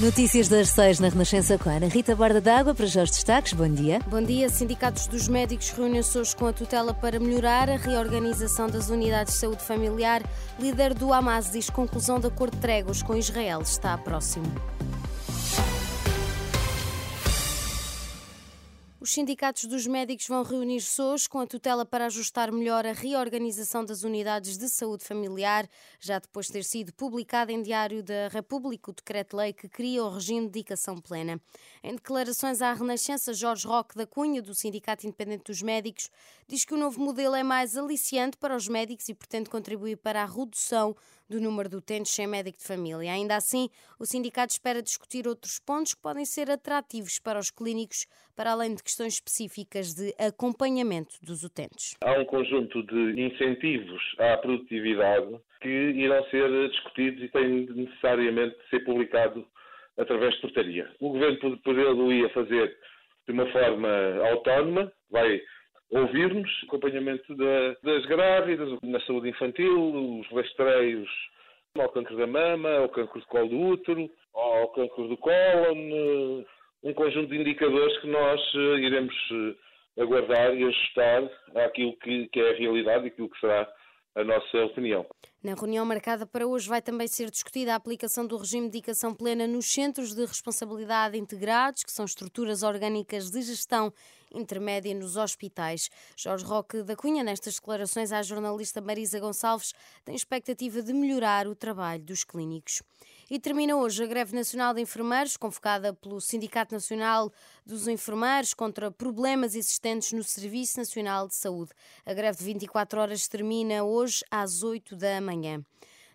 Notícias das seis na Renascença com Ana Rita Borda d'Água para já os destaques. Bom dia. Bom dia. Sindicatos dos médicos reúnem-se hoje com a tutela para melhorar a reorganização das unidades de saúde familiar. Líder do Hamas diz que conclusão de acordo de tréguas com Israel está próximo. Os sindicatos dos médicos vão reunir-se hoje com a tutela para ajustar melhor a reorganização das unidades de saúde familiar, já depois de ter sido publicado em Diário da República o decreto-lei que cria o regime de dedicação plena. Em declarações à Renascença, Jorge Roque da Cunha, do Sindicato Independente dos Médicos, diz que o novo modelo é mais aliciante para os médicos e pretende contribuir para a redução do número de utentes sem médico de família. Ainda assim, o sindicato espera discutir outros pontos que podem ser atrativos para os clínicos, para além de questões específicas de acompanhamento dos utentes. Há um conjunto de incentivos à produtividade que irão ser discutidos e têm necessariamente de ser publicado através de portaria. O Governo poderia fazer de uma forma autónoma, vai ouvir-nos, acompanhamento da, das grávidas, na saúde infantil, os rastreios ao câncer da mama, ao câncer do colo do útero, ao câncer do cólon, um conjunto de indicadores que nós eh, iremos eh, aguardar e ajustar àquilo que, que é a realidade e aquilo que será a nossa opinião. Na reunião marcada para hoje vai também ser discutida a aplicação do regime de dedicação plena nos centros de responsabilidade integrados, que são estruturas orgânicas de gestão intermédia nos hospitais. Jorge Roque da Cunha, nestas declarações à jornalista Marisa Gonçalves, tem expectativa de melhorar o trabalho dos clínicos. E termina hoje a greve nacional de enfermeiros, convocada pelo Sindicato Nacional dos Enfermeiros contra problemas existentes no Serviço Nacional de Saúde. A greve de 24 horas termina hoje às 8 da manhã.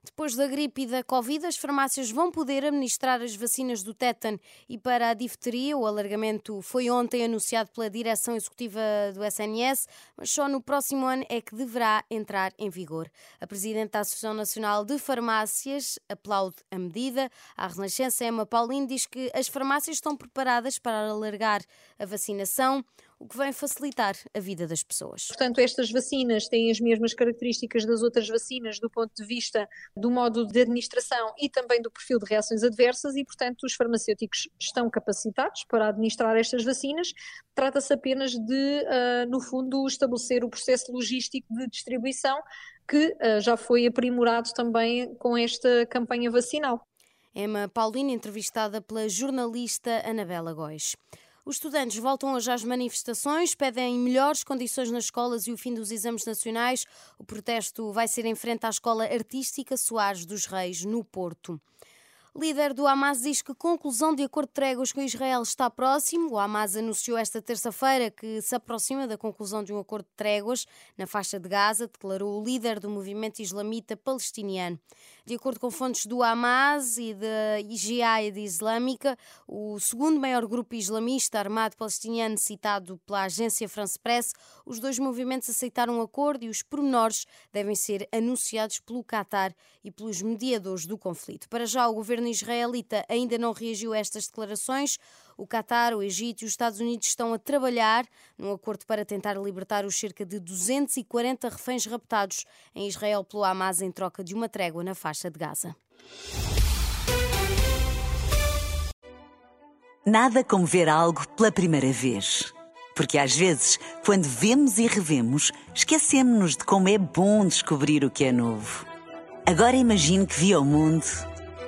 Depois da gripe e da Covid, as farmácias vão poder administrar as vacinas do tétano e para a difteria. O alargamento foi ontem anunciado pela direção executiva do SNS, mas só no próximo ano é que deverá entrar em vigor. A presidente da Associação Nacional de Farmácias aplaude a medida. A Renascença Emma Paulino diz que as farmácias estão preparadas para alargar a vacinação o que vem facilitar a vida das pessoas. Portanto, estas vacinas têm as mesmas características das outras vacinas do ponto de vista do modo de administração e também do perfil de reações adversas e, portanto, os farmacêuticos estão capacitados para administrar estas vacinas. Trata-se apenas de, uh, no fundo, estabelecer o processo logístico de distribuição que uh, já foi aprimorado também com esta campanha vacinal. Emma Paulina, entrevistada pela jornalista Anabela Góis. Os estudantes voltam hoje às manifestações, pedem melhores condições nas escolas e o fim dos exames nacionais. O protesto vai ser em frente à Escola Artística Soares dos Reis, no Porto. Líder do Hamas diz que conclusão de acordo de tréguas com Israel está próximo. O Hamas anunciou esta terça-feira que se aproxima da conclusão de um acordo de tréguas na faixa de Gaza, declarou o líder do movimento islamita palestiniano. De acordo com fontes do Hamas e da Jihad Islâmica, o segundo maior grupo islamista armado palestiniano citado pela agência France Press, os dois movimentos aceitaram um acordo e os pormenores devem ser anunciados pelo Qatar e pelos mediadores do conflito. Para já, o governo governo israelita ainda não reagiu a estas declarações. O Qatar, o Egito e os Estados Unidos estão a trabalhar num acordo para tentar libertar os cerca de 240 reféns raptados em Israel pelo Hamas em troca de uma trégua na faixa de Gaza. Nada como ver algo pela primeira vez. Porque às vezes, quando vemos e revemos, esquecemos-nos de como é bom descobrir o que é novo. Agora imagine que viu o mundo